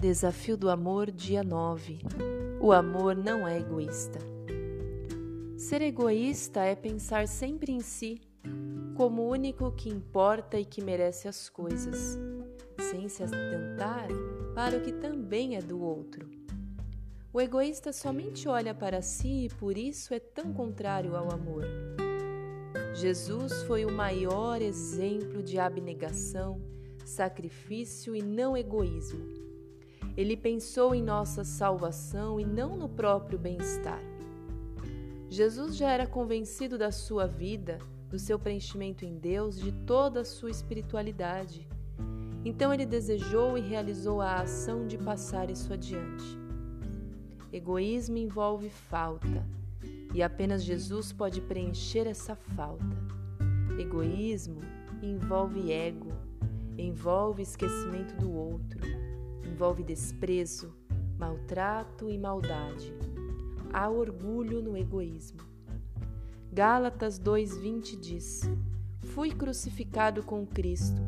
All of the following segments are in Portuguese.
Desafio do Amor, dia 9. O amor não é egoísta. Ser egoísta é pensar sempre em si, como o único que importa e que merece as coisas, sem se atentar para o que também é do outro. O egoísta somente olha para si e por isso é tão contrário ao amor. Jesus foi o maior exemplo de abnegação, sacrifício e não egoísmo ele pensou em nossa salvação e não no próprio bem-estar. Jesus já era convencido da sua vida, do seu preenchimento em Deus, de toda a sua espiritualidade. Então ele desejou e realizou a ação de passar isso adiante. Egoísmo envolve falta, e apenas Jesus pode preencher essa falta. Egoísmo envolve ego, envolve esquecimento do outro envolve desprezo, maltrato e maldade. Há orgulho no egoísmo. Gálatas 2:20 diz: Fui crucificado com Cristo.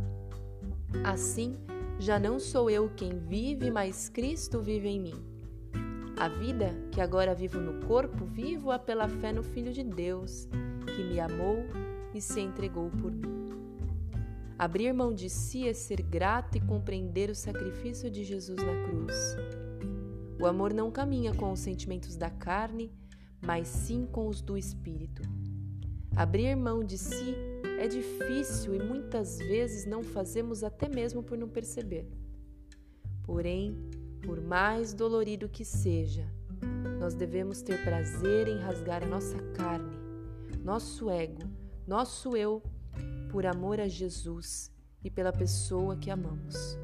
Assim, já não sou eu quem vive, mas Cristo vive em mim. A vida que agora vivo no corpo, vivo-a pela fé no Filho de Deus, que me amou e se entregou por mim. Abrir mão de si é ser grato e compreender o sacrifício de Jesus na cruz. O amor não caminha com os sentimentos da carne, mas sim com os do espírito. Abrir mão de si é difícil e muitas vezes não fazemos até mesmo por não perceber. Porém, por mais dolorido que seja, nós devemos ter prazer em rasgar nossa carne, nosso ego, nosso eu por amor a Jesus e pela pessoa que amamos.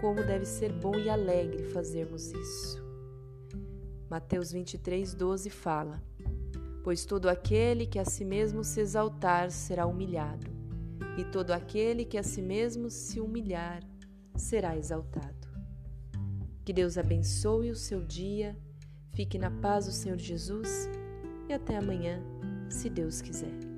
Como deve ser bom e alegre fazermos isso. Mateus 23, 12 fala: Pois todo aquele que a si mesmo se exaltar será humilhado, e todo aquele que a si mesmo se humilhar será exaltado. Que Deus abençoe o seu dia, fique na paz do Senhor Jesus e até amanhã, se Deus quiser.